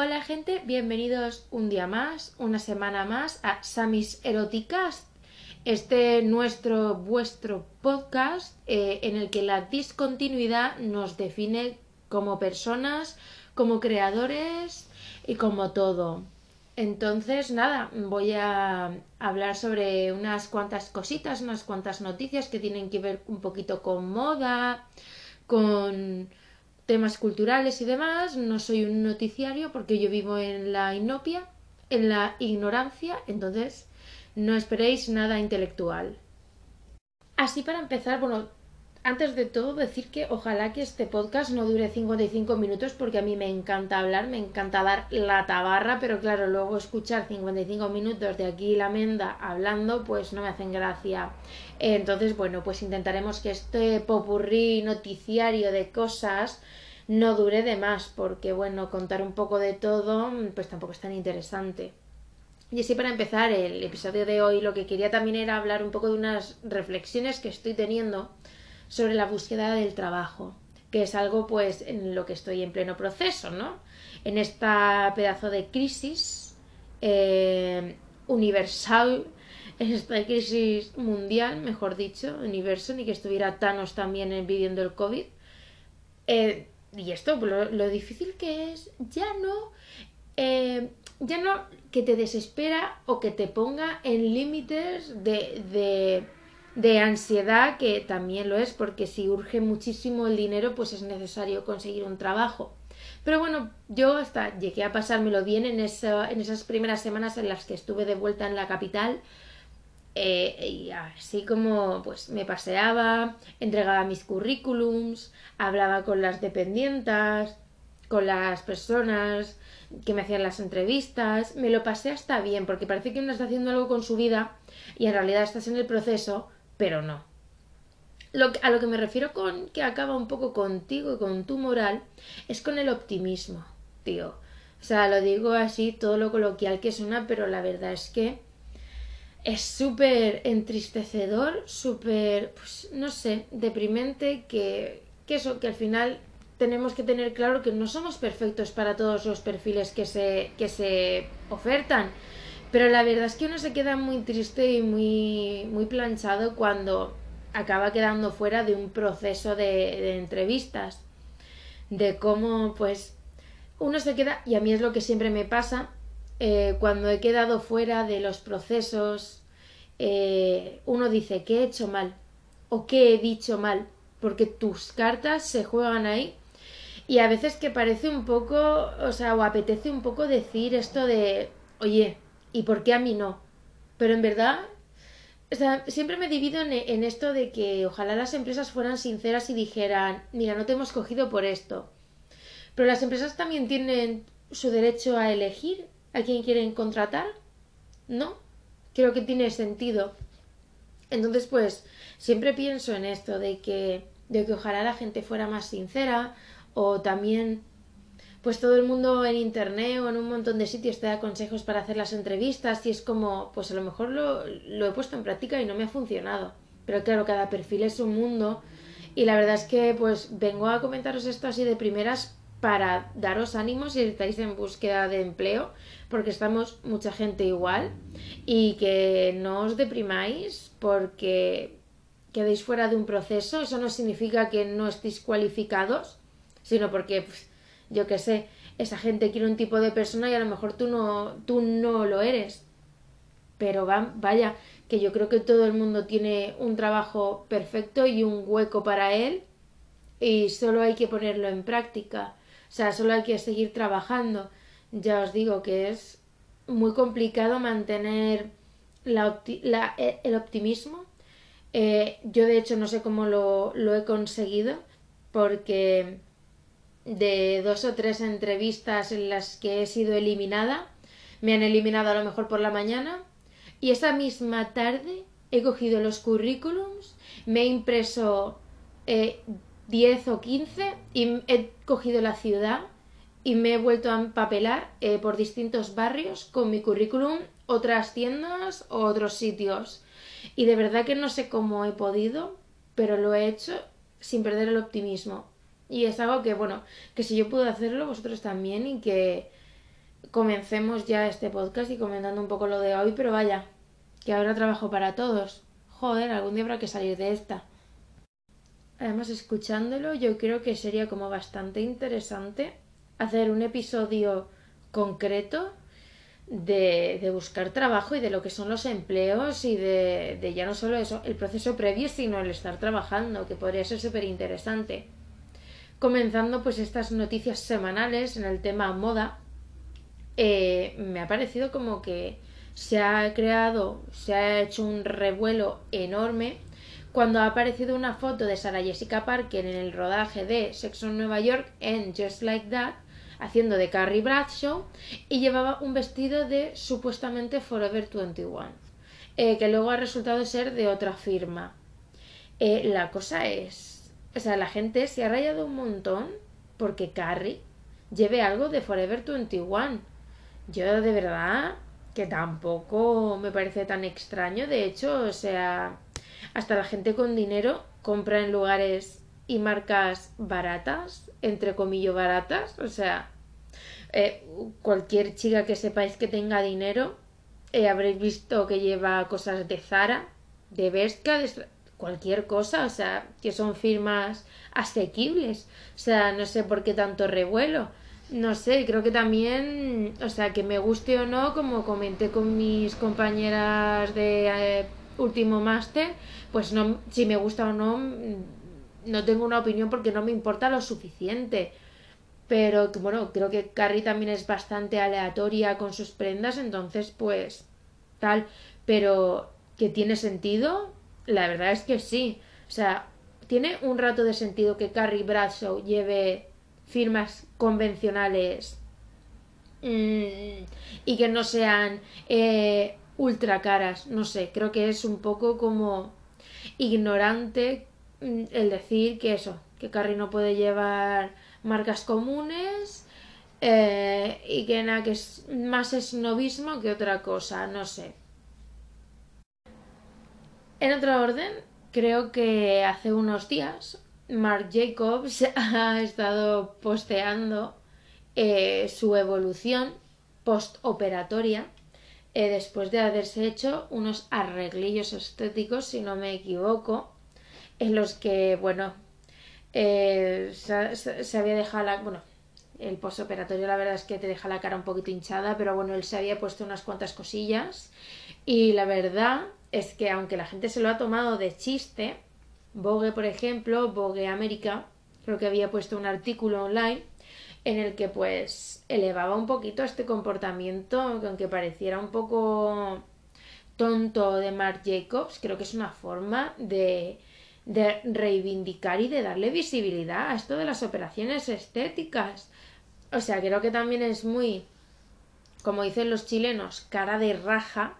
Hola gente, bienvenidos un día más, una semana más a Samis Eroticast, este nuestro, vuestro podcast eh, en el que la discontinuidad nos define como personas, como creadores y como todo. Entonces, nada, voy a hablar sobre unas cuantas cositas, unas cuantas noticias que tienen que ver un poquito con moda, con temas culturales y demás. No soy un noticiario porque yo vivo en la inopia, en la ignorancia, entonces no esperéis nada intelectual. Así para empezar, bueno, antes de todo decir que ojalá que este podcast no dure 55 minutos porque a mí me encanta hablar, me encanta dar la tabarra, pero claro, luego escuchar 55 minutos de aquí la menda hablando pues no me hacen gracia. Entonces, bueno, pues intentaremos que este popurrí noticiario de cosas no dure de más porque bueno, contar un poco de todo pues tampoco es tan interesante. Y así para empezar el episodio de hoy lo que quería también era hablar un poco de unas reflexiones que estoy teniendo sobre la búsqueda del trabajo, que es algo pues en lo que estoy en pleno proceso, ¿no? En esta pedazo de crisis eh, universal, en esta crisis mundial, mejor dicho, universo, ni que estuviera Thanos también viviendo el COVID. Eh, y esto, lo, lo, difícil que es, ya no, eh, ya no que te desespera o que te ponga en límites de de ansiedad, que también lo es, porque si urge muchísimo el dinero, pues es necesario conseguir un trabajo. Pero bueno, yo hasta llegué a pasármelo bien en, esas primeras semanas en las que estuve de vuelta en la capital. Eh, y así como pues me paseaba, entregaba mis currículums, hablaba con las dependientas, con las personas que me hacían las entrevistas, me lo pasé hasta bien, porque parece que uno está haciendo algo con su vida y en realidad estás en el proceso pero no. A lo que me refiero con que acaba un poco contigo y con tu moral es con el optimismo, tío. O sea, lo digo así, todo lo coloquial que suena, pero la verdad es que es súper entristecedor, súper, pues no sé, deprimente que, que eso, que al final tenemos que tener claro que no somos perfectos para todos los perfiles que se, que se ofertan pero la verdad es que uno se queda muy triste y muy, muy planchado cuando acaba quedando fuera de un proceso de, entrevistas. De cómo, pues, uno se queda, y a mí es lo que siempre me pasa, eh, cuando he quedado fuera de los procesos, eh, uno dice, ¿qué he hecho mal? ¿O qué he dicho mal? Porque tus cartas se juegan ahí. Y a veces que parece un poco, o sea, o apetece un poco decir esto de, oye, ¿Y por qué a mí no? Pero en verdad, o sea, siempre me divido en, en, esto de que ojalá las empresas fueran sinceras y dijeran, mira, no te hemos cogido por esto. Pero las empresas también tienen su derecho a elegir a quién quieren contratar, ¿no? Creo que tiene sentido. Entonces, pues, siempre pienso en esto de que, de que ojalá la gente fuera más sincera o también pues todo el mundo en internet o en un montón de sitios te da consejos para hacer las entrevistas y es como, pues a lo mejor lo, lo he puesto en práctica y no me ha funcionado. Pero claro, cada perfil es un mundo y la verdad es que pues vengo a comentaros esto así de primeras para daros ánimos si estáis en búsqueda de empleo, porque estamos mucha gente igual y que no os deprimáis porque quedéis fuera de un proceso, eso no significa que no estéis cualificados, sino porque pues, yo qué sé, esa gente quiere un tipo de persona y a lo mejor tú no, tú no lo eres. Pero va, vaya, que yo creo que todo el mundo tiene un trabajo perfecto y un hueco para él y solo hay que ponerlo en práctica. O sea, solo hay que seguir trabajando. Ya os digo que es muy complicado mantener e, el optimismo. Eh, yo de hecho no sé cómo lo he conseguido porque de dos o tres entrevistas en las que he sido eliminada. Me han eliminado a lo mejor por la mañana y esa misma tarde he cogido los currículums, me he impreso eh, 10 o 15 y he cogido la ciudad y me he vuelto a empapelar eh, por distintos barrios con mi currículum, otras tiendas o otros sitios. Y de verdad que no sé cómo he podido, pero lo he hecho sin perder el optimismo. Y es algo que, bueno, que si yo puedo hacerlo, vosotros también y que, comencemos ya este podcast y comentando un poco lo de hoy, pero vaya, que ahora trabajo para todos. Joder, algún día habrá que salir de esta. Además, escuchándolo, yo creo que sería como bastante interesante hacer un episodio concreto de, de, buscar trabajo y de lo que son los empleos y de, de, ya no solo eso, el proceso previo, sino el estar trabajando, que podría ser súper interesante. Comenzando pues estas noticias semanales en el tema moda, eh, me ha parecido como que se ha creado, se ha hecho un revuelo enorme cuando ha aparecido una foto de Sarah Jessica Parker en el rodaje de Sexo en Nueva York en Just Like That haciendo de Carrie Bradshaw y llevaba un vestido de supuestamente Forever 21, eh, que luego ha resultado ser de otra firma. Eh, la cosa es, o sea, la gente se ha rayado un montón porque Carrie lleve algo de Forever 21. Yo de verdad que tampoco me parece tan extraño, de hecho, o sea, hasta la gente con dinero compra en lugares y marcas baratas, entre comillas baratas, o sea, eh, cualquier chica que sepáis que tenga dinero, eh, habréis visto que lleva cosas de Zara, de Bershka, de cualquier cosa, o sea, que son firmas asequibles, o sea, no sé por qué tanto revuelo. No sé, creo que también, o sea, que me guste o no, como comenté con mis compañeras de eh, último máster, pues no, si me gusta o no, no tengo una opinión porque no me importa lo suficiente. Pero bueno, creo que Carrie también es bastante aleatoria con sus prendas, entonces pues tal. Pero que tiene sentido, la verdad es que sí. O sea, tiene un rato de sentido que Carrie Bradshaw lleve firmas convencionales mm, y que no sean eh, ultra caras. No sé, creo que es un poco como ignorante Mm, el decir que eso, que Carrie no puede llevar marcas comunes eh, y que nada, que es más esnovismo que otra cosa, no sé. En otro orden, creo que hace unos días Marc Jacobs ha estado posteando eh, su evolución postoperatoria eh, después de haberse hecho unos arreglillos estéticos, si no me equivoco, en los que, bueno, eh, se, había dejado la... Bueno, el postoperatorio la verdad es que te deja la cara un poquito hinchada, pero bueno, él se había puesto unas cuantas cosillas y la verdad es que aunque la gente se lo ha tomado de chiste, Vogue, por ejemplo, Vogue América, creo que había puesto un artículo online en el que pues elevaba un poquito este comportamiento, aunque pareciera un poco tonto de Marc Jacobs, creo que es una forma de de reivindicar y de darle visibilidad a esto de las operaciones estéticas. O sea, creo que también es muy, como dicen los chilenos, cara de raja,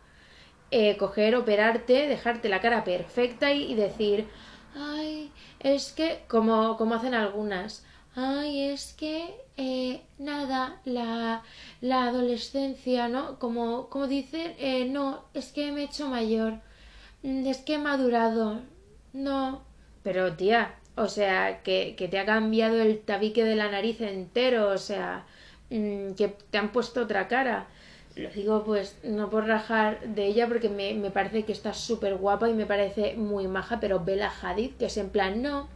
eh, coger, operarte, dejarte la cara perfecta y, decir, ay, es que, como, como hacen algunas, ay, es que, eh, nada, la, la adolescencia, ¿no? Como, como dicen, eh, no, es que me he hecho mayor, mm, es que he madurado, no. Pero tía, o sea, que, que te ha cambiado el tabique de la nariz entero, o sea, mm, que te han puesto otra cara. Lo digo pues no por rajar de ella porque me, me parece que está súper guapa y me parece muy maja, pero Bella Hadid, que es en plan, no,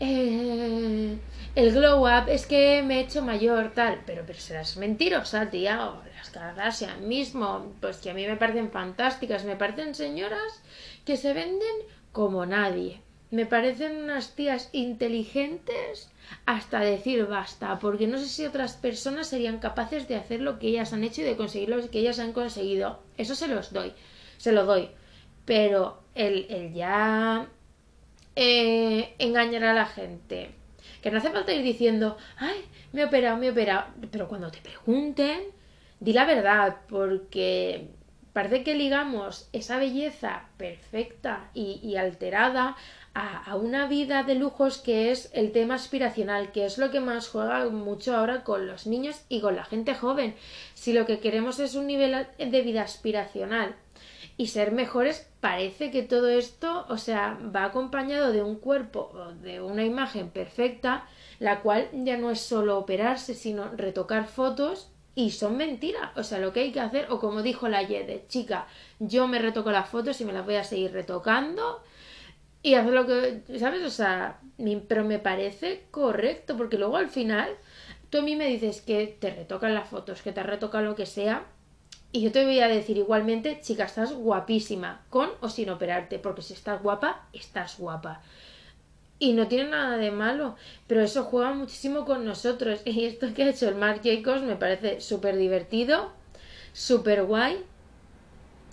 eh, el glow up es que me he hecho mayor, tal, pero, pero serás mentirosa, tía, o las Kardashian mismo, pues que a mí me parecen fantásticas, me parecen señoras que se venden como nadie. Me parecen unas tías inteligentes hasta decir basta, porque no sé si otras personas serían capaces de hacer lo que ellas han hecho y de conseguir lo que ellas han conseguido. Eso se los doy, se lo doy. Pero el, el ya eh, engañar a la gente, que no hace falta ir diciendo, ay, me he operado, me he operado, pero cuando te pregunten, di la verdad, porque Parece que ligamos esa belleza perfecta y, alterada a, una vida de lujos que es el tema aspiracional, que es lo que más juega mucho ahora con los niños y con la gente joven. Si lo que queremos es un nivel de vida aspiracional y ser mejores, parece que todo esto, o sea, va acompañado de un cuerpo o de una imagen perfecta, la cual ya no es solo operarse, sino retocar fotos y son mentiras. O sea, lo que hay que hacer, o como dijo la Yede, chica, yo me retoco las fotos y me las voy a seguir retocando y hacer lo que, ¿sabes? O sea, pero me parece correcto, porque luego al final tú a mí me dices que te retocan las fotos, que te retocan lo que sea, y yo te voy a decir igualmente, chica, estás guapísima, con o sin operarte, porque si estás guapa, estás guapa. Y no tiene nada de malo, pero eso juega muchísimo con nosotros. Y esto que ha hecho el Marc Jacobs me parece súper divertido, súper guay.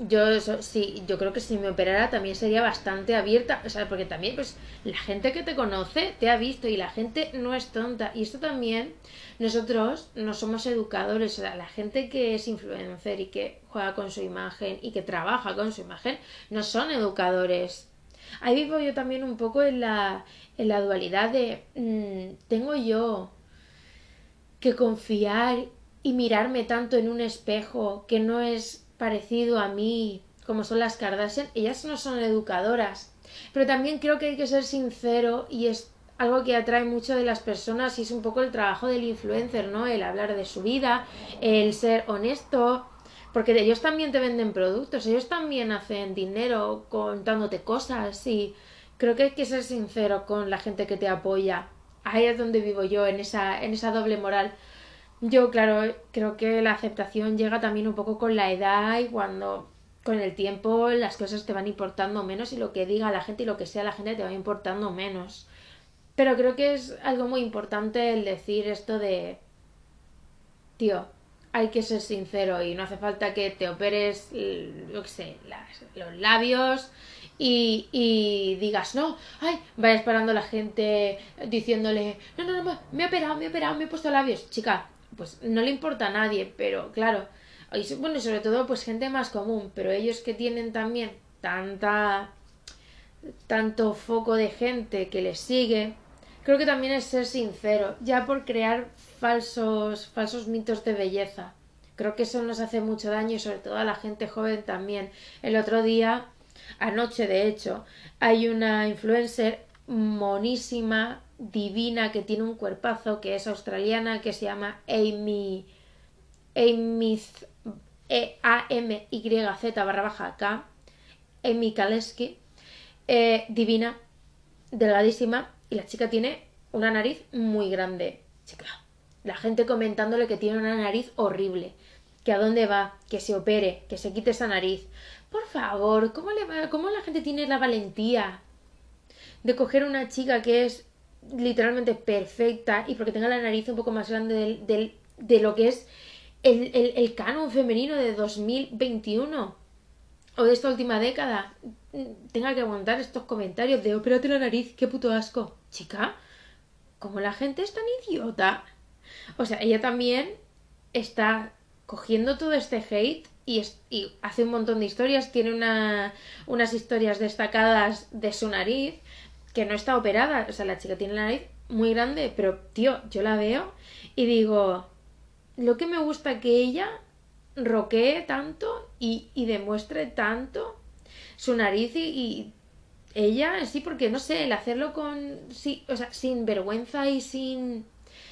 Yo sí, yo creo que si me operara también sería bastante abierta, o sea, porque también pues la gente que te conoce te ha visto y la gente no es tonta. Y esto también nosotros no somos educadores, o sea, la gente que es influencer y que juega con su imagen y que trabaja con su imagen no son educadores Ahí vivo yo también un poco en la, en la dualidad de mm, tengo yo que confiar y mirarme tanto en un espejo que no es parecido a mí como son las Kardashian. Ellas no son educadoras. Pero también creo que hay que ser sincero y es algo que atrae mucho de las personas y es un poco el trabajo del influencer, ¿no? El hablar de su vida, el ser honesto, porque ellos también te venden productos, ellos también hacen dinero contándote cosas y creo que hay que ser sincero con la gente que te apoya. Ahí es donde vivo yo, en esa, en esa doble moral. Yo, claro, creo que la aceptación llega también un poco con la edad y cuando con el tiempo las cosas te van importando menos y lo que diga la gente y lo que sea la gente te va importando menos. Pero creo que es algo muy importante el decir esto de, tío, hay que ser sincero y no hace falta que te operes, lo que sé, los labios y, y, digas, no, ay, vaya esperando la gente diciéndole, no, no, no, me he operado, me he operado, me he puesto labios. Chica, pues no le importa a nadie, pero claro, y, bueno, sobre todo pues gente más común, pero ellos que tienen también tanta tanto foco de gente que les sigue, creo que también es ser sincero, ya por crear falsos, falsos mitos de belleza. Creo que eso nos hace mucho daño y sobre todo a la gente joven también. El otro día, anoche de hecho, hay una influencer monísima, divina, que tiene un cuerpazo, que es australiana, que se llama Amy, Amy e A M Y Z barra baja K, Amy Kaleski, eh, divina, delgadísima, y la chica tiene una nariz muy grande. Chica, la gente comentándole que tiene una nariz horrible, que a dónde va, que se opere, que se quite esa nariz. Por favor, ¿cómo, cómo la gente tiene la valentía de coger una chica que es literalmente perfecta y porque tenga la nariz un poco más grande del, de lo que es el, el, el canon femenino de 2021 o de esta última década tenga que aguantar estos comentarios de opérate la nariz, qué puto asco. Chica, ¿cómo la gente es tan idiota? O sea, ella también está cogiendo todo este hate y, y hace un montón de historias. Tiene una, unas historias destacadas de su nariz que no está operada. O sea, la chica tiene la nariz muy grande, pero tío, yo la veo y digo, lo que me gusta que ella roquee tanto y, y demuestre tanto su nariz y, ella sí porque no sé el hacerlo con sí, o sea, sin vergüenza y sin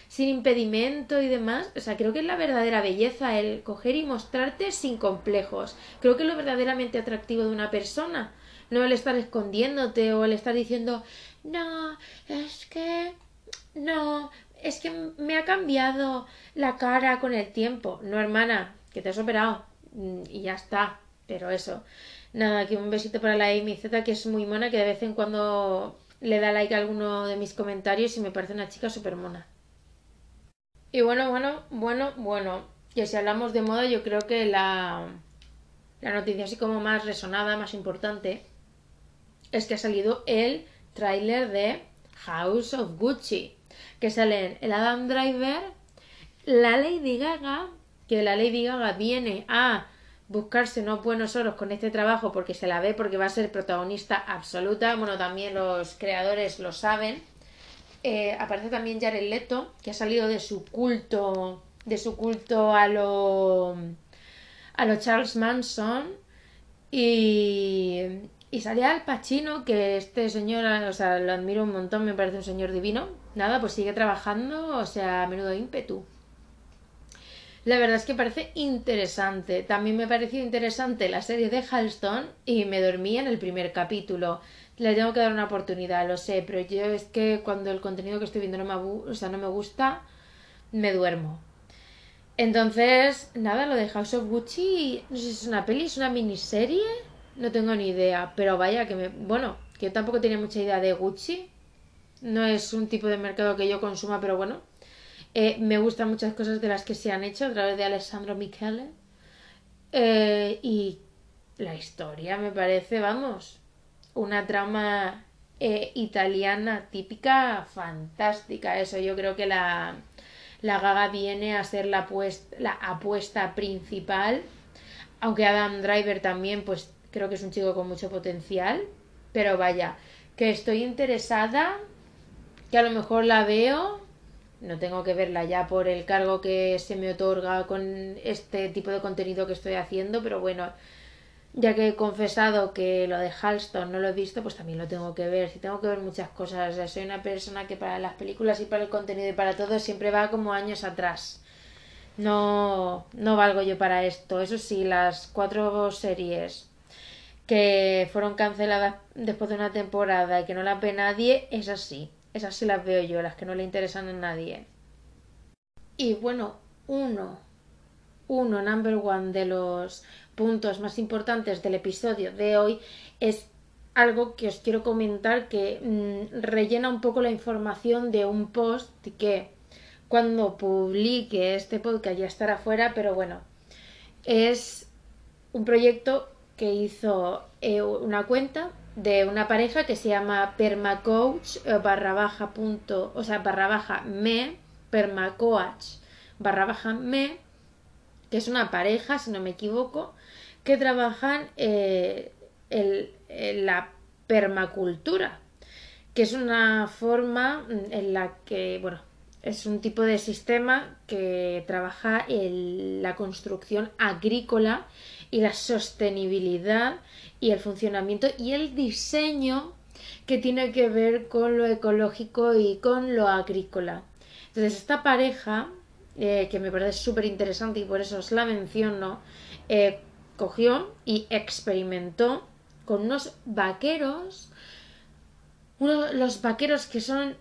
sin impedimento y demás. O sea, creo que es la verdadera belleza el coger y mostrarte sin complejos. Creo que es lo verdaderamente atractivo de una persona. No el estar escondiéndote o el estar diciendo, no, es que, no, es que me ha cambiado la cara con el tiempo. No, hermana, que te has operado. Mm, y ya está. Pero eso. Nada, que un besito para la Amy Z, que es muy mona, que de vez en cuando le da like a alguno de mis comentarios y me parece una chica súper mona. Y bueno, bueno, bueno, bueno, que si hablamos de moda, yo creo que la, la noticia así como más resonada, más importante, es que ha salido el tráiler de House of Gucci, que salen el Adam Driver, la Lady Gaga, que la Lady Gaga viene a buscarse unos buenos oros con este trabajo porque se la ve porque va a ser protagonista absoluta, bueno, también los creadores lo saben, eh, aparece también Jared Leto, que ha salido de su culto, de su culto a lo, a lo Charles Manson. Y, y salía Al Pacino, que este señor, o sea, lo admiro un montón, me parece un señor divino. Nada, pues sigue trabajando, o sea, a menudo ímpetu. La verdad es que parece interesante. También me pareció interesante la serie de Halston y me dormí en el primer capítulo. Le tengo que dar una oportunidad, lo sé, pero yo es que cuando el contenido que estoy viendo no me, o sea, no me gusta, me duermo. Entonces, nada, lo de House of Gucci, no sé si es una peli, es una miniserie, no tengo ni idea, pero vaya que me... Bueno, que yo tampoco tenía mucha idea de Gucci, no es un tipo de mercado que yo consuma, pero bueno, eh, me gustan muchas cosas de las que se han hecho a través de Alessandro Michele. Eh, y la historia me parece, vamos, una trama eh, italiana típica fantástica. Eso yo creo que la, la Gaga viene a ser la, la apuesta principal. Aunque Adam Driver también, pues creo que es un chico con mucho potencial. Pero vaya, que estoy interesada, que a lo mejor la veo no tengo que verla ya por el cargo que se me otorga con este tipo de contenido que estoy haciendo, pero bueno, ya que he confesado que lo de Halston no lo he visto, pues también lo tengo que ver. Si tengo que ver muchas cosas, soy una persona que para las películas y para el contenido y para todo siempre va como años atrás. No, no valgo yo para esto. Eso sí, las cuatro series que fueron canceladas después de una temporada y que no las ve nadie, es así esas sí las veo yo, las que no le interesan a nadie. Y bueno, uno, uno, number one de los puntos más importantes del episodio de hoy es algo que os quiero comentar que mm, rellena un poco la información de un post que cuando publique este podcast ya estará fuera, pero bueno, es un proyecto que hizo eh, una cuenta de una pareja que se llama permacoach eh, barra baja punto, o sea, barra baja me, permacoach barra baja me, que es una pareja, si no me equivoco, que trabajan eh, la permacultura, que es una forma en la que, bueno, es un tipo de sistema que trabaja en la construcción agrícola y la sostenibilidad y el funcionamiento y el diseño que tiene que ver con lo ecológico y con lo agrícola. Entonces, esta pareja, eh, que me parece súper interesante y por eso os la menciono, eh, cogió y experimentó con unos vaqueros, uno, los vaqueros que son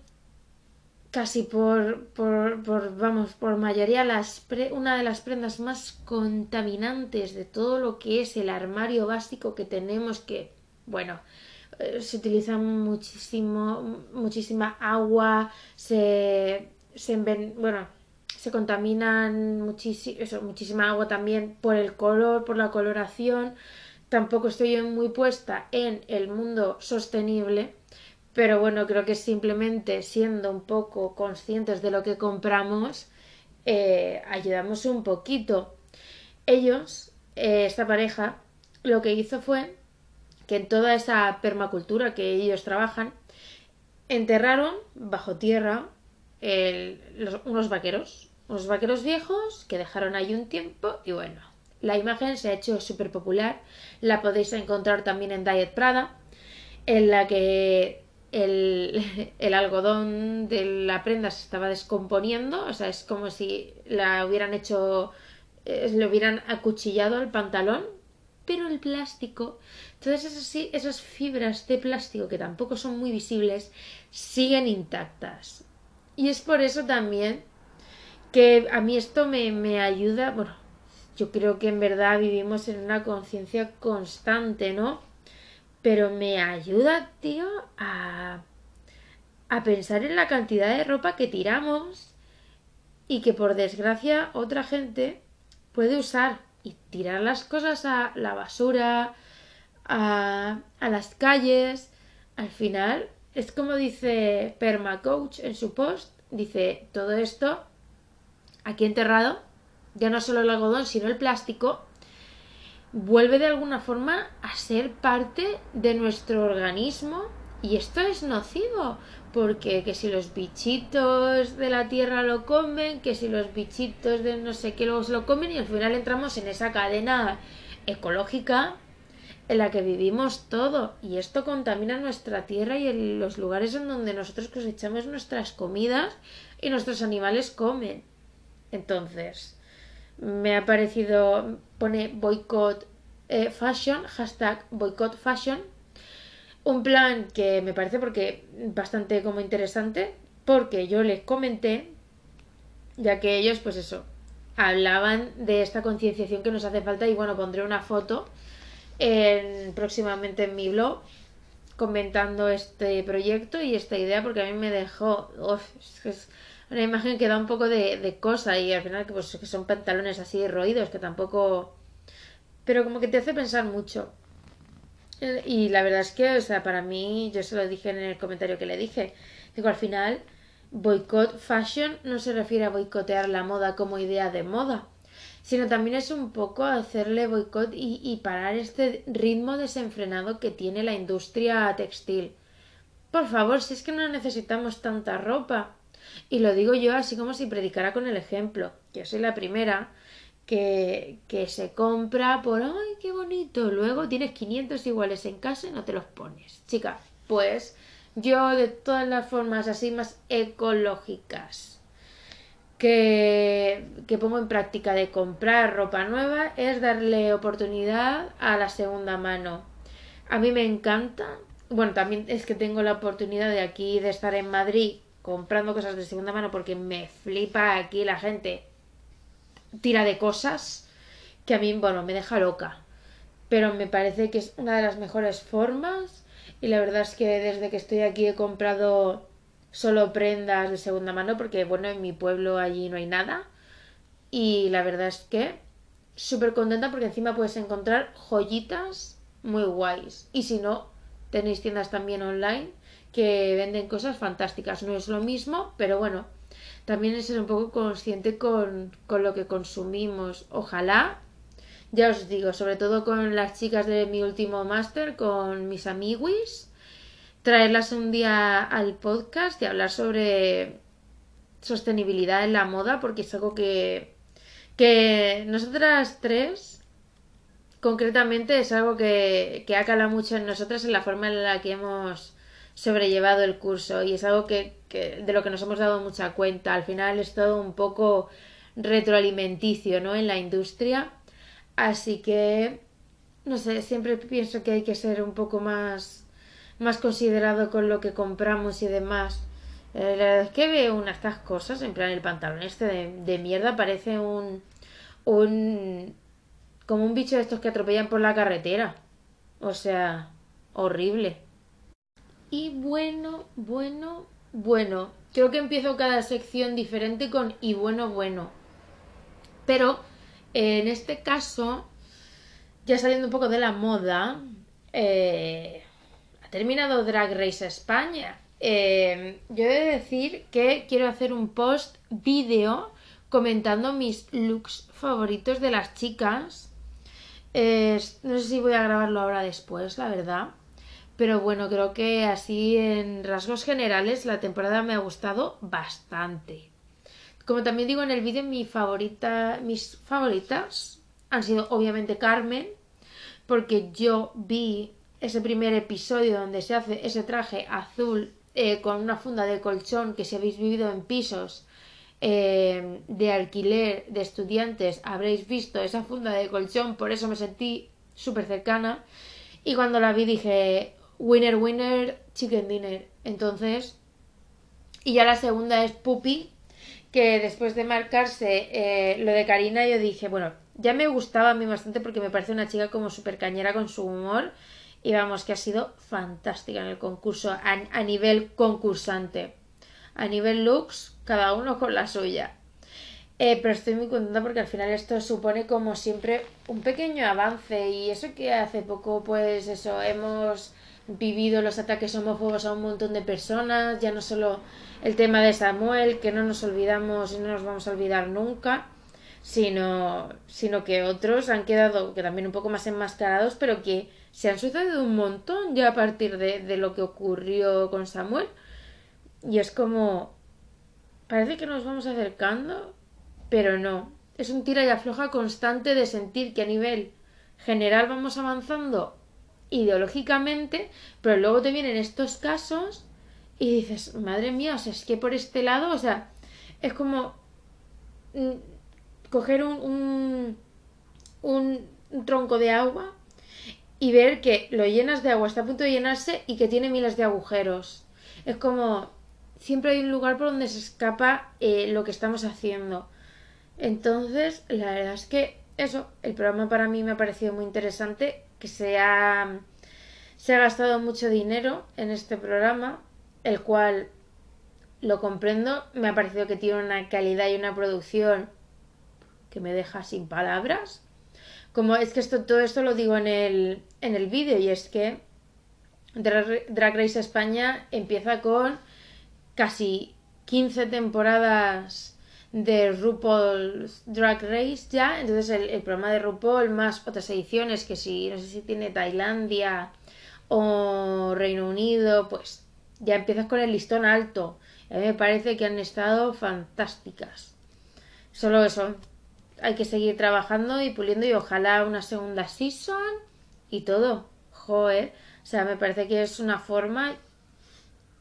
casi por, por, por, vamos, por mayoría las una de las prendas más contaminantes de todo lo que es el armario básico que tenemos que, bueno, eh, se utiliza muchísimo, muchísima agua, se, se bueno, se contaminan eso, muchísima agua también por el color, por la coloración. Tampoco estoy muy puesta en el mundo sostenible, pero bueno, creo que simplemente siendo un poco conscientes de lo que compramos, eh, ayudamos un poquito. Ellos, eh, esta pareja, lo que hizo fue que en toda esa permacultura que ellos trabajan, enterraron bajo tierra unos vaqueros, unos vaqueros viejos que dejaron ahí un tiempo y bueno, la imagen se ha hecho súper popular, la podéis encontrar también en Diet Prada, en la que el, algodón de la prenda se estaba descomponiendo, o sea, es como si la hubieran hecho, eh, le hubieran acuchillado el pantalón, pero el plástico, todas esas, esas fibras de plástico que tampoco son muy visibles, siguen intactas. Y es por eso también que a mí esto me, me ayuda, bueno, yo creo que en verdad vivimos en una conciencia constante, ¿no? Pero me ayuda, tío, a, a pensar en la cantidad de ropa que tiramos y que por desgracia otra gente puede usar y tirar las cosas a la basura, a, a las calles. Al final, es como dice Permacoach en su post, dice todo esto aquí enterrado, ya no solo el algodón, sino el plástico, vuelve de alguna forma a ser parte de nuestro organismo y esto es nocivo porque que si los bichitos de la tierra lo comen, que si los bichitos de no sé qué los lo comen y al final entramos en esa cadena ecológica en la que vivimos todo y esto contamina nuestra tierra y los lugares en donde nosotros cosechamos nuestras comidas y nuestros animales comen. Entonces, me ha parecido, pone boicot eh, fashion, hashtag boicot fashion. Un plan que me parece porque bastante como interesante, porque yo les comenté, ya que ellos, pues eso, hablaban de esta concienciación que nos hace falta y bueno, pondré una foto en, próximamente en mi blog comentando este proyecto y esta idea porque a mí me dejó es, una imagen que da un poco de, cosa y al final pues, que son pantalones así roídos que tampoco pero como que te hace pensar mucho y la verdad es que o sea para mí yo se lo dije en el comentario que le dije digo al final boicot fashion no se refiere a boicotear la moda como idea de moda sino también es un poco hacerle boicot y, parar este ritmo desenfrenado que tiene la industria textil. Por favor, si es que no necesitamos tanta ropa. Y lo digo yo así como si predicara con el ejemplo. Yo soy la primera que, que se compra por ¡ay, qué bonito! Luego tienes 500 iguales en casa y no te los pones. Chica, pues yo de todas las formas así más ecológicas que, pongo en práctica de comprar ropa nueva es darle oportunidad a la segunda mano. A mí me encanta. Bueno, también es que tengo la oportunidad de aquí de estar en Madrid comprando cosas de segunda mano porque me flipa aquí la gente tira de cosas que a mí, bueno, me deja loca. Pero me parece que es una de las mejores formas y la verdad es que desde que estoy aquí he comprado solo prendas de segunda mano porque, bueno, en mi pueblo allí no hay nada. Y la verdad es que súper contenta porque encima puedes encontrar joyitas muy guays. Y si no, tenéis tiendas también online que venden cosas fantásticas. No es lo mismo, pero bueno, también es ser un poco consciente con, con lo que consumimos. Ojalá, ya os digo, sobre todo con las chicas de mi último máster, con mis amiguis, traerlas un día al podcast y hablar sobre sostenibilidad en la moda, porque es algo que, que nosotras tres, concretamente, es algo que, que ha calado mucho en nosotras en la forma en la que hemos sobrellevado el curso y es algo que, que, de lo que nos hemos dado mucha cuenta. Al final es todo un poco retroalimenticio, ¿no? En la industria. Así que, no sé, siempre pienso que hay que ser un poco más más considerado con lo que compramos y demás. Eh, la verdad es que veo unas estas cosas, en plan el pantalón este de, mierda parece un, un... como un bicho de estos que atropellan por la carretera. O sea, horrible. Y bueno, bueno, bueno. Creo que empiezo cada sección diferente con y bueno, bueno. Pero en este caso, ya saliendo un poco de la moda, eh, terminado Drag Race España. Eh, yo he de decir que quiero hacer un post vídeo comentando mis looks favoritos de las chicas. no sé si voy a grabarlo ahora después, la verdad. Pero bueno, creo que así en rasgos generales la temporada me ha gustado bastante. Como también digo en el vídeo, mi favorita, mis favoritas han sido obviamente Carmen, porque yo vi ese primer episodio donde se hace ese traje azul eh, con una funda de colchón que si habéis vivido en pisos eh, de alquiler de estudiantes habréis visto esa funda de colchón, por eso me sentí súper cercana y cuando la vi dije winner winner chicken dinner entonces y ya la segunda es Puppy que después de marcarse eh, lo de Karina yo dije bueno ya me gustaba a mí bastante porque me parece una chica como súper cañera con su humor y vamos que ha sido fantástica en el concurso a, nivel concursante. A nivel looks, cada uno con la suya. Eh, pero estoy muy contenta porque al final esto supone como siempre un pequeño avance y eso que hace poco pues eso hemos vivido los ataques homófobos a un montón de personas, ya no solo el tema de Samuel, que no nos olvidamos y no nos vamos a olvidar nunca, sino, sino que otros han quedado que también un poco más enmascarados, pero que se han sucedido un montón ya a partir de, de lo que ocurrió con Samuel. Y es como. Parece que nos vamos acercando, pero no. Es un tira y afloja constante de sentir que a nivel general vamos avanzando ideológicamente, pero luego te vienen estos casos y dices, madre mía, o sea, es que por este lado, o sea, es como. Mm, coger un, un, tronco de agua y ver que lo llenas de agua, está a punto de llenarse y que tiene miles de agujeros. Es como siempre hay un lugar por donde se escapa eh, lo que estamos haciendo. Entonces, la verdad es que eso, el programa para mí me ha parecido muy interesante, que se ha, se ha gastado mucho dinero en este programa, el cual lo comprendo, me ha parecido que tiene una calidad y una producción que me deja sin palabras. Como es que esto, todo esto lo digo en el, en el vídeo y es que Drag Race España empieza con casi 15 temporadas de RuPaul's Drag Race ya. Entonces el, programa de RuPaul más otras ediciones que si no sé si tiene Tailandia o Reino Unido, pues ya empiezas con el listón alto. A mí me parece que han estado fantásticas. Solo eso. Hay que seguir trabajando y puliendo y ojalá una segunda season y todo. Joder. O sea, me parece que es una forma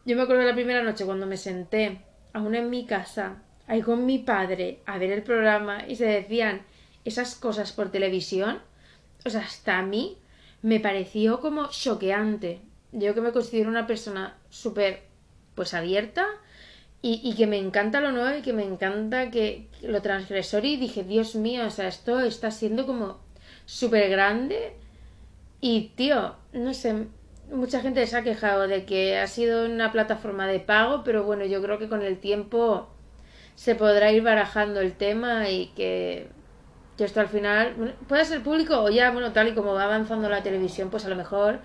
yo me acuerdo de la primera noche cuando me senté, aún en mi casa, ahí con mi padre, a ver el programa y se decían esas cosas por televisión. O sea, hasta a mí me pareció como choqueante. Yo que me considero una persona súper, pues abierta y, y, que me encanta lo nuevo y que me encanta que lo transgresor y dije, Dios mío, o sea, esto está siendo como súper grande y, tío, no sé, mucha gente se ha quejado de que ha sido una plataforma de pago, pero bueno, yo creo que con el tiempo se podrá ir barajando el tema y que, esto al final puede ser público o ya, bueno, tal y como va avanzando la televisión, pues a lo mejor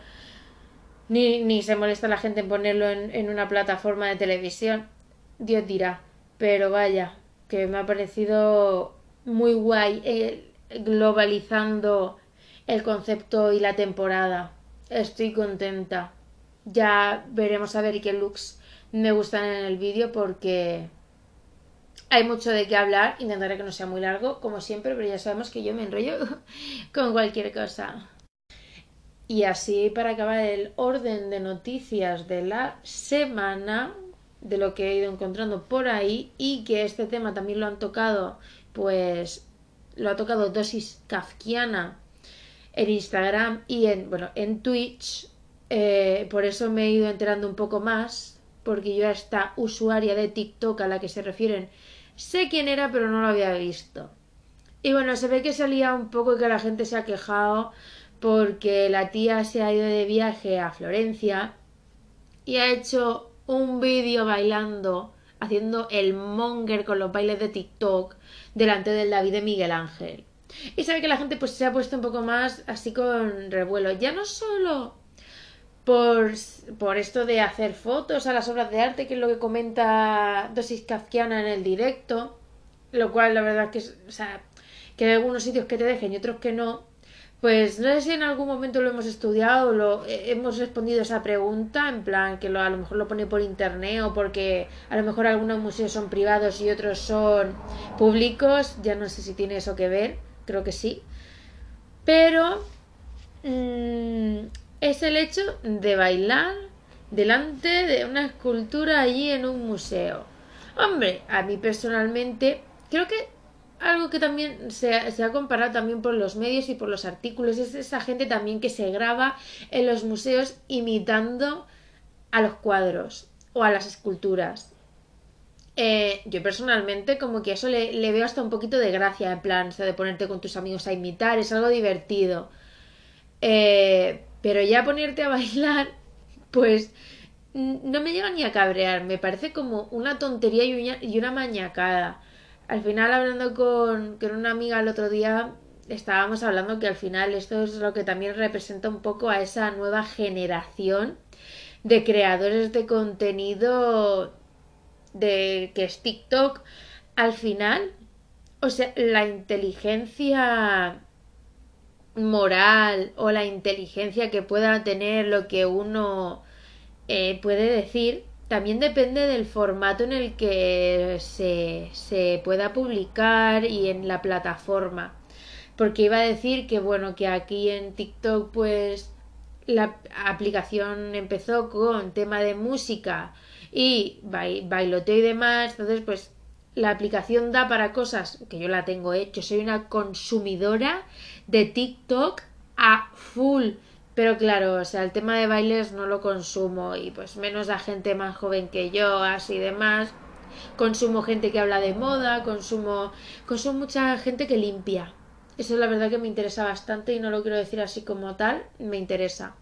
ni, ni se molesta la gente en ponerlo en, en una plataforma de televisión. Dios dirá. Pero vaya, que me ha parecido muy guay eh, globalizando el concepto y la temporada. Estoy contenta. Ya veremos a ver qué looks me gustan en el vídeo porque hay mucho de qué hablar. Intentaré que no sea muy largo, como siempre, pero ya sabemos que yo me enrollo con cualquier cosa. Y así para acabar el orden de noticias de la semana, de lo que he ido encontrando por ahí y que este tema también lo han tocado, pues lo ha tocado Dosis Kafkiana en Instagram y en, bueno, en Twitch. Eh, por eso me he ido enterando un poco más, porque yo a esta usuaria de TikTok a la que se refieren sé quién era, pero no lo había visto. Y bueno, se ve que salía un poco y que la gente se ha quejado porque la tía se ha ido de viaje a Florencia y ha hecho un vídeo bailando, haciendo el monger con los bailes de TikTok delante del David de Miguel Ángel. Y sabe que la gente pues se ha puesto un poco más así con revuelo. Ya no solo por, por esto de hacer fotos a las obras de arte, que es lo que comenta Dosis Kafkiana en el directo, lo cual la verdad que es, o sea, que hay algunos sitios que te dejen y otros que no, pues no sé si en algún momento lo hemos estudiado lo, eh, hemos respondido esa pregunta, en plan que lo, a lo mejor lo pone por internet o porque a lo mejor algunos museos son privados y otros son públicos, ya no sé si tiene eso que ver creo que sí. Pero mm, es el hecho de bailar delante de una escultura allí en un museo. Hombre, a mí personalmente creo que algo que también se, ha comparado también por los medios y por los artículos es esa gente también que se graba en los museos imitando a los cuadros o a las esculturas. Eh, yo personalmente como que eso le, veo hasta un poquito de gracia, en plan, o sea, de ponerte con tus amigos a imitar, es algo divertido. Eh, pero ya ponerte a bailar, pues no me llega ni a cabrear, me parece como una tontería y una, mañacada. Al final, hablando con, con una amiga el otro día, estábamos hablando que al final esto es lo que también representa un poco a esa nueva generación de creadores de contenido de que es TikTok, al final, o sea, la inteligencia moral o la inteligencia que pueda tener lo que uno eh, puede decir también depende del formato en el que se, se pueda publicar y en la plataforma. Porque iba a decir que bueno que aquí en TikTok pues la aplicación empezó con tema de música y bailoteo y demás, entonces pues la aplicación da para cosas que yo la tengo, ¿eh? Yo soy una consumidora de TikTok a full. Pero claro, o sea, el tema de bailes no lo consumo y pues menos a gente más joven que yo, así demás. Consumo gente que habla de moda, consumo, consumo mucha gente que limpia. Eso es la verdad que me interesa bastante y no lo quiero decir así como tal, me interesa.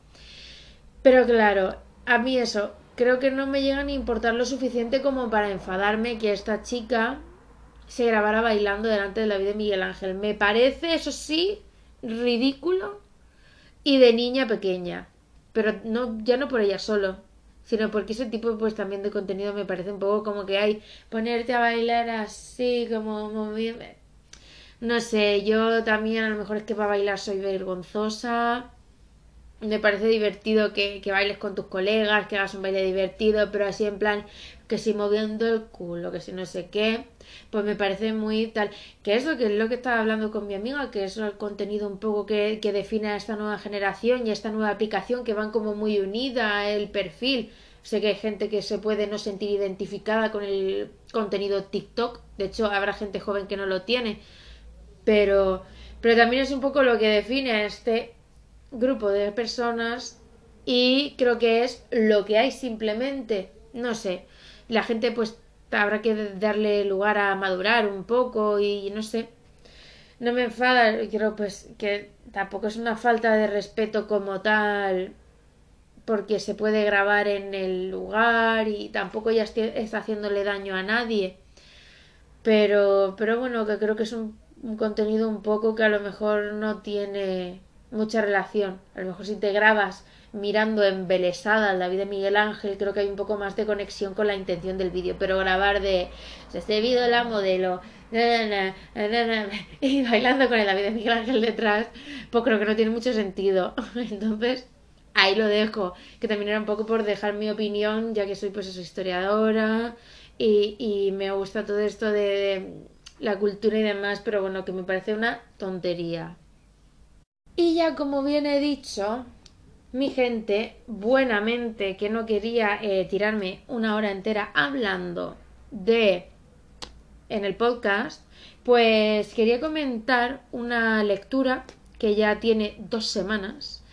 Pero claro, a mí eso, creo que no me llega ni a importar lo suficiente como para enfadarme que esta chica se grabara bailando delante de la vida de Miguel Ángel. Me parece, eso sí, ridículo y de niña pequeña. Pero no, ya no por ella solo, sino porque ese tipo pues también de contenido me parece un poco como que hay ponerte a bailar así, como. No sé, yo también a lo mejor es que para bailar soy vergonzosa me parece divertido que, que, bailes con tus colegas, que hagas un baile divertido, pero así en plan que si moviendo el culo, que si no sé qué, pues me parece muy tal. Que eso, que es lo que estaba hablando con mi amiga, que es el contenido un poco que, que define a esta nueva generación y a esta nueva aplicación que van como muy unida el perfil. Sé que hay gente que se puede no sentir identificada con el contenido TikTok, de hecho habrá gente joven que no lo tiene, pero, pero también es un poco lo que define a este grupo de personas y creo que es lo que hay simplemente. No sé, la gente pues habrá que darle lugar a madurar un poco y no sé. No me enfada, creo pues que tampoco es una falta de respeto como tal porque se puede grabar en el lugar y tampoco ya está haciéndole daño a nadie. Pero, pero bueno, que creo que es un, un contenido un poco que a lo mejor no tiene mucha relación. A lo mejor si te grabas mirando embelesada la vida de Miguel Ángel, creo que hay un poco más de conexión con la intención del vídeo. Pero grabar de este vídeo la modelo y bailando con el David de Miguel Ángel detrás, pues creo que no tiene mucho sentido. Entonces, ahí lo dejo. Que también era un poco por dejar mi opinión, ya que soy pues eso, historiadora y, y me gusta todo esto de la cultura y demás, pero bueno, que me parece una tontería. Y ya como bien he dicho, mi gente, buenamente, que no quería eh, tirarme una hora entera hablando de en el podcast, pues quería comentar una lectura que ya tiene dos semanas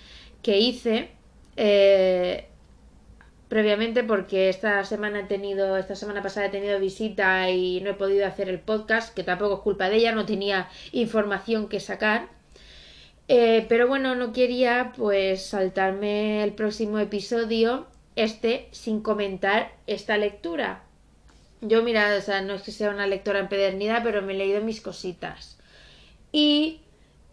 que hice eh, previamente porque esta semana he tenido, esta semana pasada he tenido visita y no he podido hacer el podcast, que tampoco es culpa de ella, no tenía información que sacar. Eh, pero bueno, no quería pues saltarme el próximo episodio este sin comentar esta lectura. Yo, mira, o sea, no es que sea una lectora empedernida, pero me he leído mis cositas. Y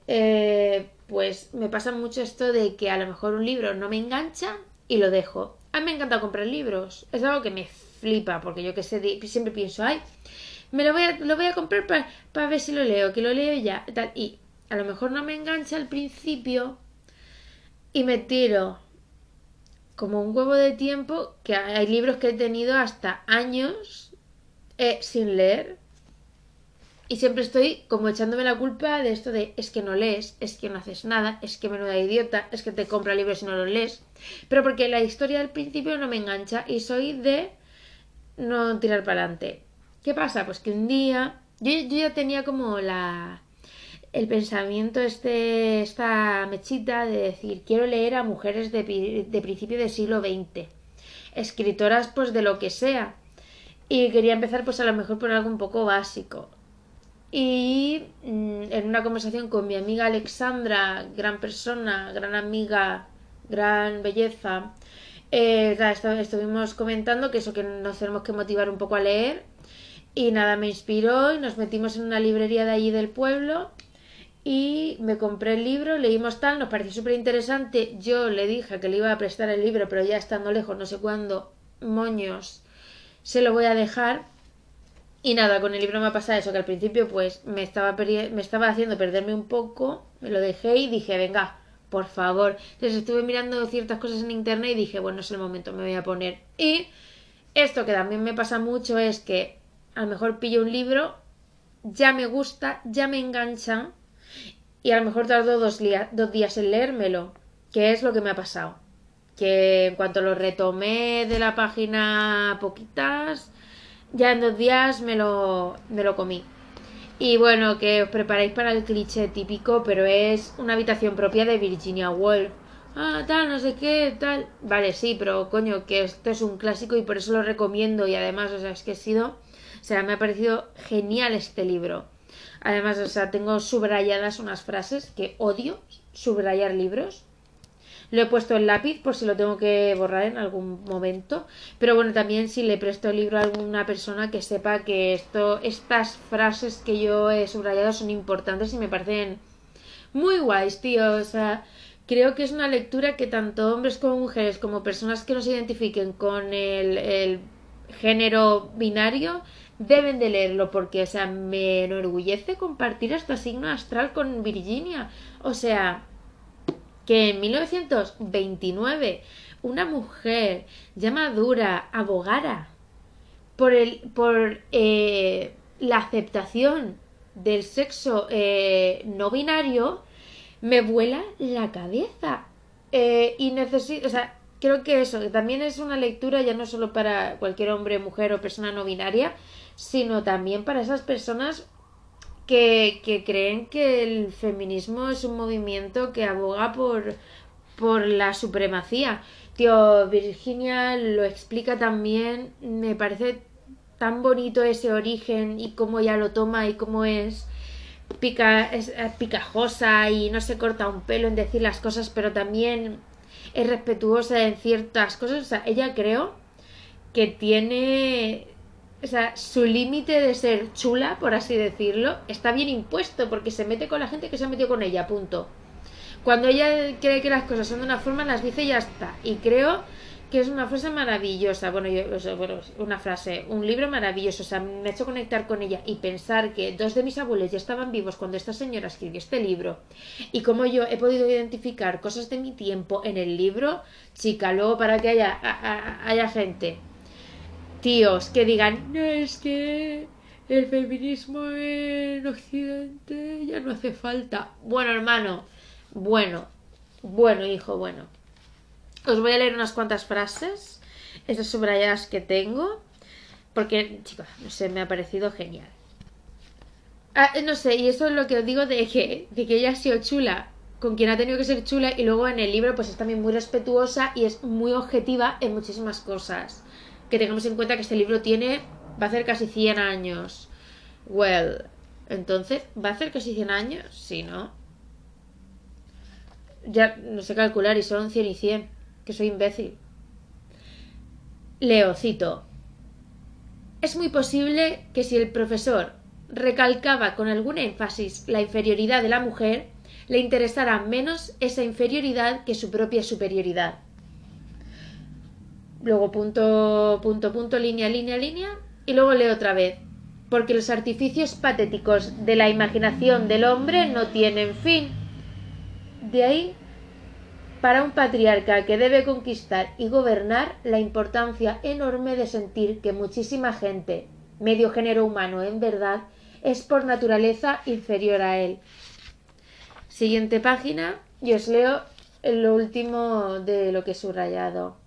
eh, pues me pasa mucho esto de que a lo mejor un libro no me engancha y lo dejo. A mí me encanta comprar libros. Es algo que me flipa, porque yo que sé, siempre pienso, ay, me lo voy a, lo voy a comprar para ver si lo leo, que lo leo ya. Tal. Y a lo mejor no me engancha al principio y me tiro como un huevo de tiempo que hay libros que he tenido hasta años eh, sin leer y siempre estoy como echándome la culpa de esto de es que no lees, es que no haces nada, es que menuda idiota, es que te compra libros y no los lees. Pero porque la historia del principio no me engancha y soy de no tirar para adelante. ¿Qué pasa? Pues que un día yo ya tenía como la, el pensamiento, este, esta mechita de decir, quiero leer a mujeres de, principio del siglo XX, escritoras pues de lo que sea. Y quería empezar pues a lo mejor por algo un poco básico. Y mm, en una conversación con mi amiga Alexandra, gran persona, gran amiga, gran belleza, eh, estuvimos comentando que eso que nos tenemos que motivar un poco a leer. Y nada, me inspiró y nos metimos en una librería de allí del pueblo y me compré el libro, leímos tal, nos pareció súper interesante. Yo le dije que le iba a prestar el libro, pero ya estando lejos, no sé cuándo, moños, se lo voy a dejar. Y nada, con el libro me ha pasado eso, que al principio pues me estaba, me estaba haciendo perderme un poco, me lo dejé y dije, venga, por favor. Entonces estuve mirando ciertas cosas en internet y dije, bueno, es el momento, me voy a poner. Y esto que también me pasa mucho es que a lo mejor pillo un libro, ya me gusta, ya me engancha y a lo mejor tardó dos, días en leérmelo, que es lo que me ha pasado. Que en cuanto lo retomé de la página poquitas, ya en dos días me lo, me lo comí. Y bueno, que os preparáis para el cliché típico, pero es una habitación propia de Virginia Woolf. Ah, tal, no sé qué, tal. Vale, sí, pero coño, que esto es un clásico y por eso lo recomiendo. Y además, o sea, es que he sido. O sea, me ha parecido genial este libro. Además, o sea, tengo subrayadas unas frases que odio subrayar libros. Lo he puesto en lápiz por si lo tengo que borrar en algún momento. Pero bueno, también si le presto el libro a alguna persona que sepa que esto, estas frases que yo he subrayado son importantes y me parecen muy guays, tío. O sea, creo que es una lectura que tanto hombres como mujeres, como personas que no se identifiquen con el, el género binario, deben de leerlo porque, o sea, me enorgullece compartir este signo astral con Virginia. O sea, que en 1929 una mujer ya madura abogara por, el, por eh, la aceptación del sexo eh, no binario, me vuela la cabeza. Eh, y necesito, o sea, creo que eso, que también es una lectura ya no solo para cualquier hombre, mujer o persona no binaria, sino también para esas personas que, que creen que el feminismo es un movimiento que aboga por, por la supremacía. Tío, Virginia lo explica también, me parece tan bonito ese origen y cómo ella lo toma y cómo es, pica, es picajosa y no se corta un pelo en decir las cosas, pero también es respetuosa en ciertas cosas. O sea, ella creo que tiene o sea, su límite de ser chula, por así decirlo, está bien impuesto porque se mete con la gente que se ha metido con ella, punto. Cuando ella cree que las cosas son de una forma, las dice y ya está. Y creo que es una frase maravillosa. Bueno, yo, bueno, una frase, un libro maravilloso. O sea, me ha hecho conectar con ella y pensar que dos de mis abuelos ya estaban vivos cuando esta señora escribió este libro. Y como yo he podido identificar cosas de mi tiempo en el libro, chica, luego para que haya, haya gente tíos que digan, no es que el feminismo en Occidente ya no hace falta. Bueno, hermano, bueno, bueno, hijo, bueno. Os voy a leer unas cuantas frases, esas subrayadas que tengo, porque, chicos, no sé, me ha parecido genial. Ah, no sé, y eso es lo que os digo de que, de que ella ha sido chula con quien ha tenido que ser chula y luego en el libro pues es también muy respetuosa y es muy objetiva en muchísimas cosas que tengamos en cuenta que este libro tiene, va a hacer casi 100 años. Well, entonces, ¿va a hacer casi 100 años? Sí, ¿no? Ya no sé calcular y son 100 y 100, que soy imbécil. Leocito. Es muy posible que si el profesor recalcaba con algún énfasis la inferioridad de la mujer, le interesara menos esa inferioridad que su propia superioridad luego punto, punto, punto, línea, línea, línea, y luego leo otra vez. Porque los artificios patéticos de la imaginación del hombre no tienen fin. De ahí, para un patriarca que debe conquistar y gobernar, la importancia enorme de sentir que muchísima gente, medio género humano en verdad, es por naturaleza inferior a él. Siguiente página, y os leo lo último de lo que he subrayado.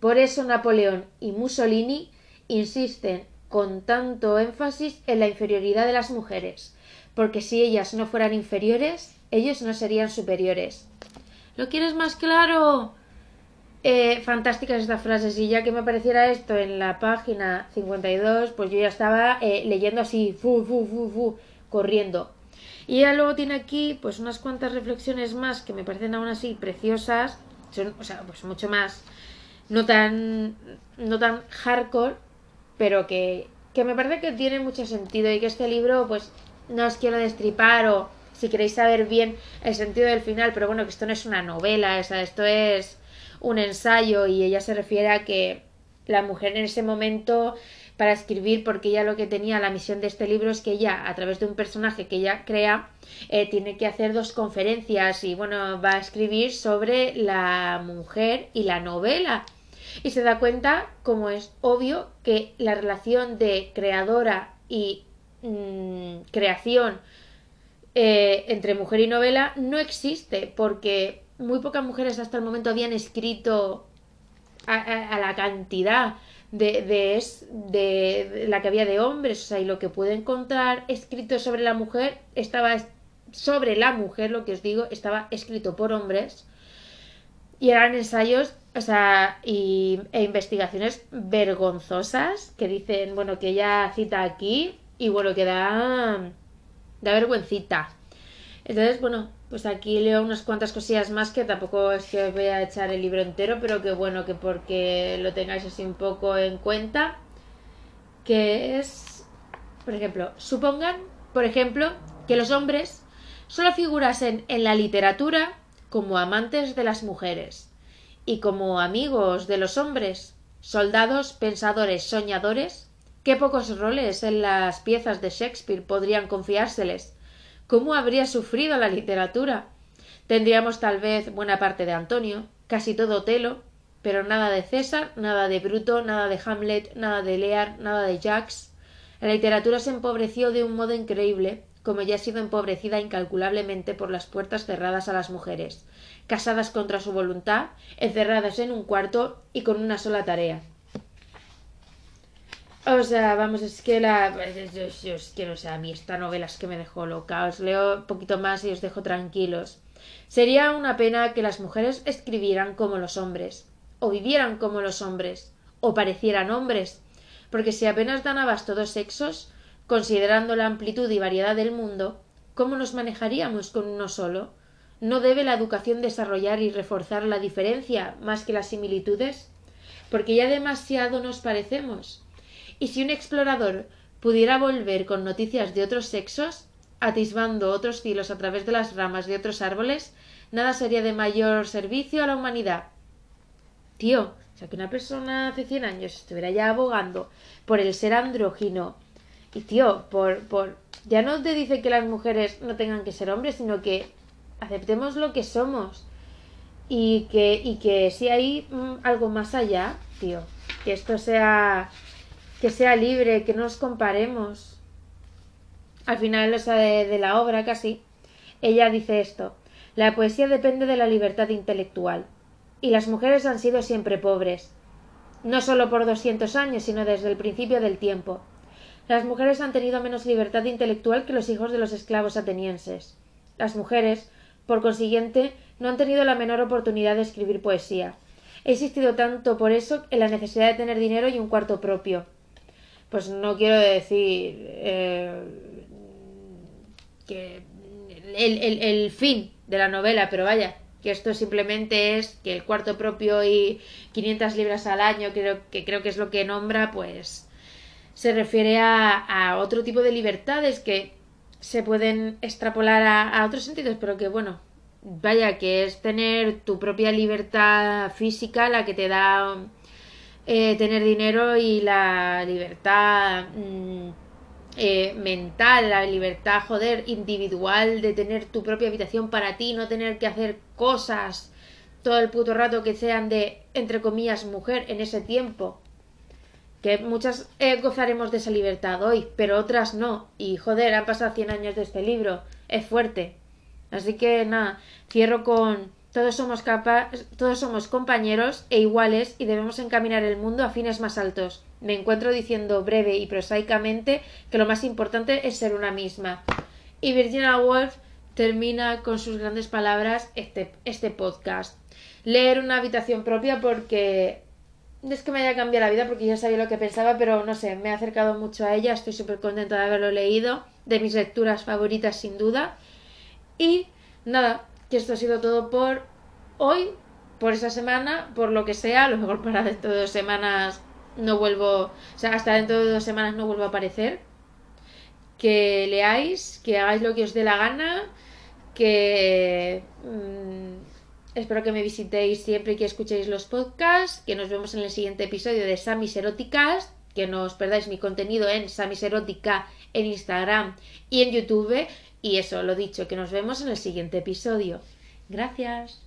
Por eso Napoleón y Mussolini insisten con tanto énfasis en la inferioridad de las mujeres, porque si ellas no fueran inferiores, ellos no serían superiores. ¿Lo quieres más claro? Eh, fantásticas estas frases y ya que me apareciera esto en la página 52, pues yo ya estaba eh, leyendo así, fu, fu, fu, fu, corriendo. Y ya luego tiene aquí pues unas cuantas reflexiones más que me parecen aún así preciosas, son, o sea, pues mucho más no tan, no tan hardcore, pero que, que me parece que tiene mucho sentido y que este libro, pues, no os quiero destripar o si queréis saber bien el sentido del final, pero bueno, que esto no es una novela, o sea, esto es un ensayo y ella se refiere a que la mujer en ese momento para escribir porque ella lo que tenía la misión de este libro es que ella a través de un personaje que ella crea eh, tiene que hacer dos conferencias y bueno va a escribir sobre la mujer y la novela y se da cuenta como es obvio que la relación de creadora y mm, creación eh, entre mujer y novela no existe porque muy pocas mujeres hasta el momento habían escrito a la cantidad de, de, es, de, la que había de hombres, o sea, y lo que pude encontrar escrito sobre la mujer estaba sobre la mujer, lo que os digo, estaba escrito por hombres. Y eran ensayos, o sea, y, e investigaciones vergonzosas que dicen, bueno, que ella cita aquí y bueno, que da, da vergüencita. Entonces, bueno, pues aquí leo unas cuantas cosillas más que tampoco es que voy a echar el libro entero, pero que bueno, que porque lo tengáis así un poco en cuenta. Que es, por ejemplo, supongan, por ejemplo, que los hombres solo figurasen en la literatura como amantes de las mujeres y como amigos de los hombres, soldados, pensadores, soñadores, qué pocos roles en las piezas de Shakespeare podrían confiárseles ¿Cómo habría sufrido la literatura? Tendríamos tal vez buena parte de Antonio, casi todo Otelo, pero nada de César, nada de Bruto, nada de Hamlet, nada de Lear, nada de Jacques. La literatura se empobreció de un modo increíble, como ya ha sido empobrecida incalculablemente por las puertas cerradas a las mujeres, casadas contra su voluntad, encerradas en un cuarto y con una sola tarea o sea, vamos, es que la. Yo, es que no sé, a mí esta novela es que me dejó loca. Os leo un poquito más y os dejo tranquilos. Sería una pena que las mujeres escribieran como los hombres, o vivieran como los hombres, o parecieran hombres, porque si apenas dan abasto dos sexos, considerando la amplitud y variedad del mundo, ¿cómo nos manejaríamos con uno solo? ¿No debe la educación desarrollar y reforzar la diferencia más que las similitudes? Porque ya demasiado nos parecemos y si un explorador pudiera volver con noticias de otros sexos, atisbando otros cielos a través de las ramas de otros árboles, nada sería de mayor servicio a la humanidad. Tío, o sea, que una persona hace 100 años estuviera ya abogando por el ser andrógino y, tío, por, por... Ya no te dice que las mujeres no tengan que ser hombres, sino que aceptemos lo que somos y que, y que si hay mm, algo más allá, tío, que esto sea que sea libre, que no nos comparemos. Al final, o sea, de, la obra casi, ella dice esto. La poesía depende de la libertad intelectual. Y las mujeres han sido siempre pobres. No solo por doscientos años, sino desde el principio del tiempo. Las mujeres han tenido menos libertad intelectual que los hijos de los esclavos atenienses. Las mujeres, por consiguiente, no han tenido la menor oportunidad de escribir poesía. He existido tanto por eso en la necesidad de tener dinero y un cuarto propio, pues no quiero decir eh, que el, fin de la novela, pero vaya, que esto simplemente es que el cuarto propio y 500 libras al año, creo que creo que es lo que nombra, pues se refiere a, otro tipo de libertades que se pueden extrapolar a, otros sentidos, pero que bueno, vaya, que es tener tu propia libertad física la que te da eh, tener dinero y la libertad mm, eh, mental, la libertad, joder, individual de tener tu propia habitación para ti, no tener que hacer cosas todo el puto rato que sean de, entre comillas, mujer en ese tiempo. Que muchas eh, gozaremos de esa libertad hoy, pero otras no. Y joder, han pasado 100 años de este libro. Es fuerte. Así que nada, cierro con todos somos, todos somos compañeros e iguales y debemos encaminar el mundo a fines más altos. Me encuentro diciendo breve y prosaicamente que lo más importante es ser una misma. Y Virginia Woolf termina con sus grandes palabras este, este podcast. Leer una habitación propia porque es que me haya cambiado la vida porque ya sabía lo que pensaba, pero no sé, me he acercado mucho a ella, estoy súper contenta de haberlo leído, de mis lecturas favoritas sin duda. Y nada, que esto ha sido todo por hoy, por esa semana, por lo que sea, a lo mejor para dentro de dos semanas no vuelvo, o sea, hasta dentro de dos semanas no vuelvo a aparecer. Que leáis, que hagáis lo que os dé la gana, que mm, espero que me visitéis siempre y que escuchéis los podcasts, que nos vemos en el siguiente episodio de Samis Eróticas, que no os perdáis mi contenido en Samis Erótica en Instagram y en YouTube y eso, lo dicho, que nos vemos en el siguiente episodio. Gracias.